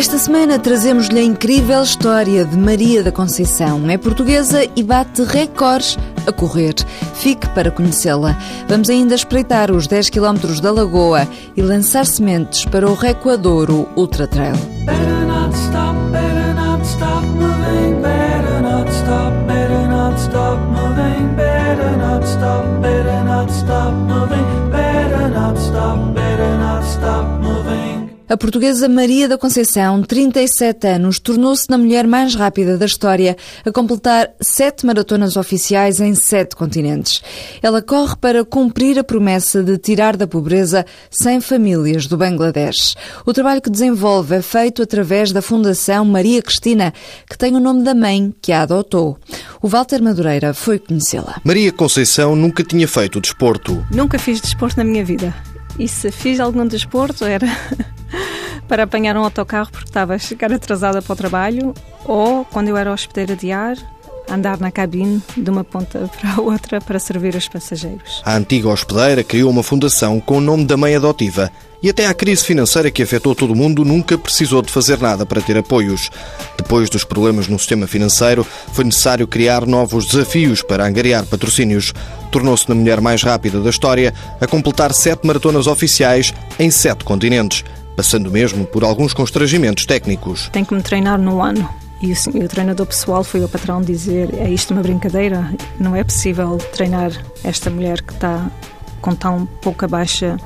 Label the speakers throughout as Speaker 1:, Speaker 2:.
Speaker 1: Esta semana trazemos-lhe a incrível história de Maria da Conceição. É portuguesa e bate recordes a correr. Fique para conhecê-la. Vamos ainda espreitar os 10 km da Lagoa e lançar sementes para o Recuadouro Ultra Trail. Better A portuguesa Maria da Conceição, 37 anos, tornou-se na mulher mais rápida da história a completar sete maratonas oficiais em sete continentes. Ela corre para cumprir a promessa de tirar da pobreza 100 famílias do Bangladesh. O trabalho que desenvolve é feito através da Fundação Maria Cristina, que tem o nome da mãe que a adotou. O Walter Madureira foi conhecê-la.
Speaker 2: Maria Conceição nunca tinha feito desporto.
Speaker 3: Nunca fiz desporto na minha vida. E se fiz algum desporto era para apanhar um autocarro porque estava a chegar atrasada para o trabalho, ou quando eu era hospedeira de ar, andar na cabine de uma ponta para a outra para servir os passageiros.
Speaker 2: A antiga hospedeira criou uma fundação com o nome da mãe adotiva e até à crise financeira que afetou todo o mundo nunca precisou de fazer nada para ter apoios. Depois dos problemas no sistema financeiro, foi necessário criar novos desafios para angariar patrocínios. Tornou-se na mulher mais rápida da história a completar sete maratonas oficiais em sete continentes passando mesmo por alguns constrangimentos técnicos.
Speaker 3: Tenho que me treinar no ano. E o, o treinador pessoal foi o patrão dizer: é isto uma brincadeira? Não é possível treinar esta mulher que está com tão pouca baixa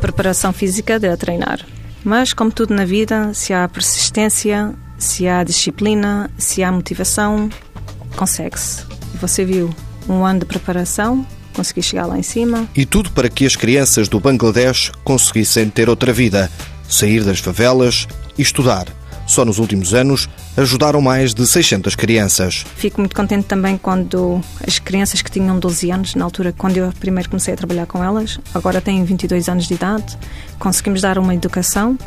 Speaker 3: preparação física de a treinar. Mas, como tudo na vida, se há persistência, se há disciplina, se há motivação, consegue-se. E você viu um ano de preparação, consegui chegar lá em cima.
Speaker 2: E tudo para que as crianças do Bangladesh conseguissem ter outra vida, sair das favelas e estudar. Só nos últimos anos ajudaram mais de 600 crianças.
Speaker 3: Fico muito contente também quando as crianças que tinham 12 anos, na altura quando eu primeiro comecei a trabalhar com elas, agora têm 22 anos de idade, conseguimos dar uma educação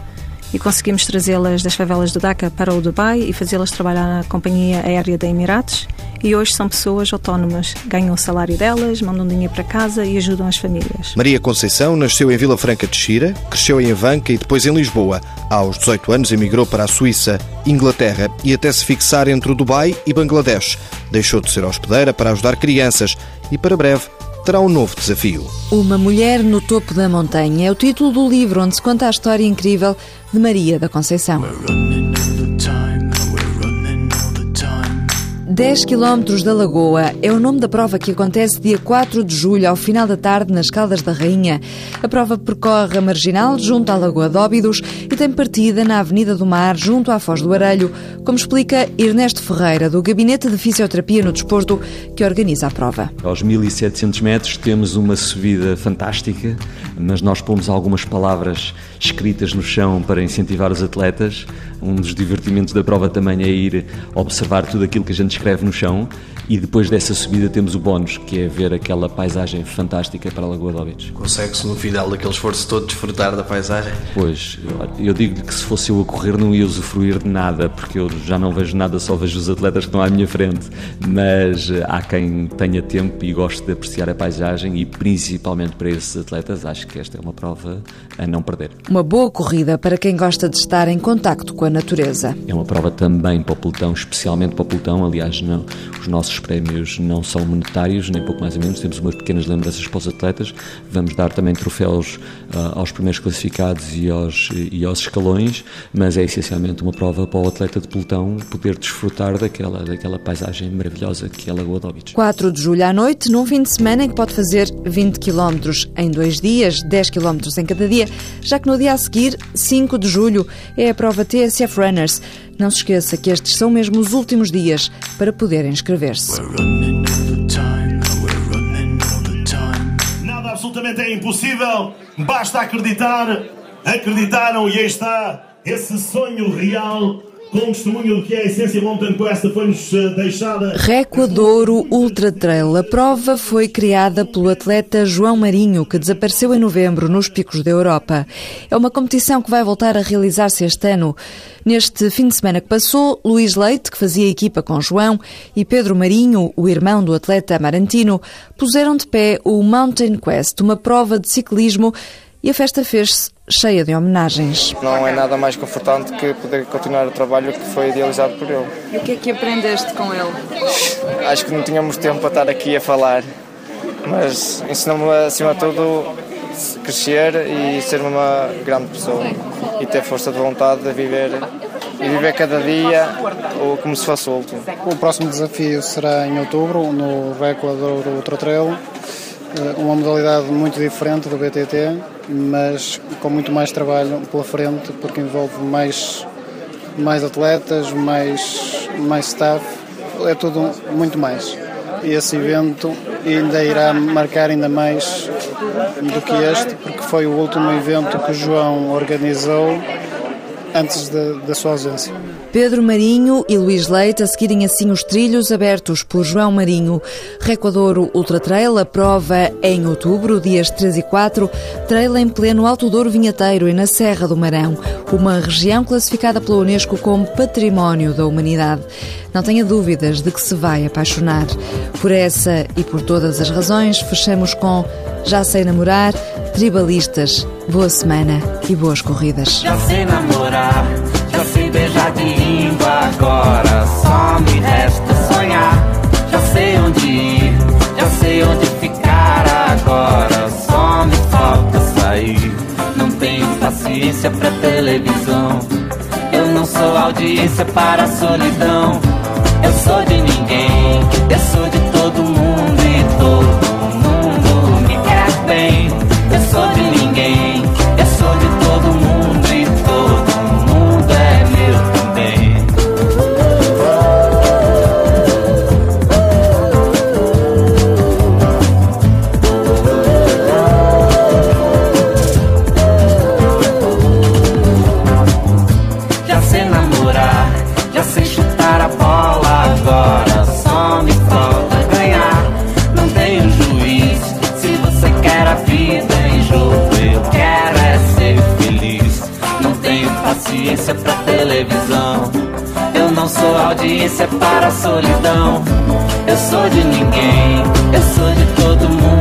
Speaker 3: e conseguimos trazê-las das favelas do Dhaka para o Dubai e fazê-las trabalhar na companhia aérea da Emirates e hoje são pessoas autónomas. Ganham o salário delas, mandam dinheiro para casa e ajudam as famílias.
Speaker 2: Maria Conceição nasceu em Vila Franca de Xira, cresceu em Avanca e depois em Lisboa. Aos 18 anos emigrou para a Suíça, Inglaterra e até se fixar entre o Dubai e Bangladesh. Deixou de ser hospedeira para ajudar crianças e para breve terá um novo desafio.
Speaker 1: Uma Mulher no Topo da Montanha é o título do livro onde se conta a história incrível de Maria da Conceição. 10 km da Lagoa é o nome da prova que acontece dia 4 de julho, ao final da tarde, nas Caldas da Rainha. A prova percorre a marginal junto à Lagoa de Óbidos e tem partida na Avenida do Mar, junto à Foz do Arelho, como explica Ernesto Ferreira, do Gabinete de Fisioterapia no Desporto, que organiza a prova.
Speaker 4: Aos 1700 metros temos uma subida fantástica, mas nós pomos algumas palavras escritas no chão para incentivar os atletas. Um dos divertimentos da prova também é ir observar tudo aquilo que a gente escreve no chão e depois dessa subida temos o bónus, que é ver aquela paisagem fantástica para a Lagoa de Óbidos.
Speaker 5: Consegue-se no final daquele esforço todo desfrutar da paisagem?
Speaker 4: Pois, eu digo que se fosse eu a correr não ia usufruir de nada, porque eu já não vejo nada, só vejo os atletas que estão à minha frente. Mas eh, há quem tenha tempo e goste de apreciar a paisagem e principalmente para esses atletas, acho que esta é uma prova a não perder.
Speaker 1: Uma boa corrida para quem gosta de estar em contacto com a natureza.
Speaker 4: É uma prova também para o pelotão, especialmente para o pelotão, aliás, não, os nossos prémios não são monetários, nem pouco mais ou menos, temos umas pequenas lembranças para os atletas, vamos dar também troféus uh, aos primeiros classificados e aos, e aos escalões, mas é essencialmente uma prova para o atleta de pelotão poder desfrutar daquela, daquela paisagem maravilhosa que é a Lagoa de Óbidos.
Speaker 1: 4 de julho à noite, num fim de semana em que pode fazer 20 km em dois dias, 10 km em cada dia, já que no dia a seguir, 5 de julho, é a prova TSF Runners. Não se esqueça que estes são mesmo os últimos dias para poder inscrever-se.
Speaker 6: Nada absolutamente é impossível, basta acreditar. Acreditaram e aí está esse sonho real com testemunho do que é a essência Mountain Quest foi-nos eh, deixada.
Speaker 1: Recuadouro Ultra Trail. A prova foi criada pelo atleta João Marinho, que desapareceu em novembro nos picos da Europa. É uma competição que vai voltar a realizar-se este ano. Neste fim de semana que passou, Luís Leite, que fazia equipa com João, e Pedro Marinho, o irmão do atleta amarantino, puseram de pé o Mountain Quest, uma prova de ciclismo e a festa fez-se cheia de homenagens.
Speaker 7: Não é nada mais confortante que poder continuar o trabalho que foi idealizado por ele.
Speaker 1: E o que é que aprendeste com ele?
Speaker 7: Acho que não tínhamos tempo para estar aqui a falar, mas ensinou-me acima de tudo crescer e ser uma grande pessoa e ter força de vontade de viver e viver cada dia como se fosse o último.
Speaker 8: O próximo desafio será em outubro no Equador Ultra Trail, eh, uma modalidade muito diferente do BTT, mas com muito mais trabalho pela frente, porque envolve mais, mais atletas, mais, mais staff, é tudo muito mais. E esse evento ainda irá marcar ainda mais do que este, porque foi o último evento que o João organizou antes da sua ausência.
Speaker 1: Pedro Marinho e Luís Leite a seguirem assim os trilhos abertos por João Marinho. Recodouro Ultra Trail, a prova é em outubro, dias 3 e 4, trail em pleno Alto Douro Vinheteiro e na Serra do Marão, uma região classificada pela Unesco como Património da Humanidade. Não tenha dúvidas de que se vai apaixonar. Por essa e por todas as razões, fechamos com Já Sei Namorar, Tribalistas, boa semana e boas corridas.
Speaker 9: Já sei namorar, já sei beijar de língua, agora só me resta sonhar. Já sei onde ir, já sei onde ficar, agora só me falta sair. Não tenho paciência pra televisão, eu não sou audiência para a solidão. Eu sou de ninguém, eu sou de todo mundo e todo Eu sou Silêncio é para a solidão. Eu sou de ninguém, eu sou de todo mundo.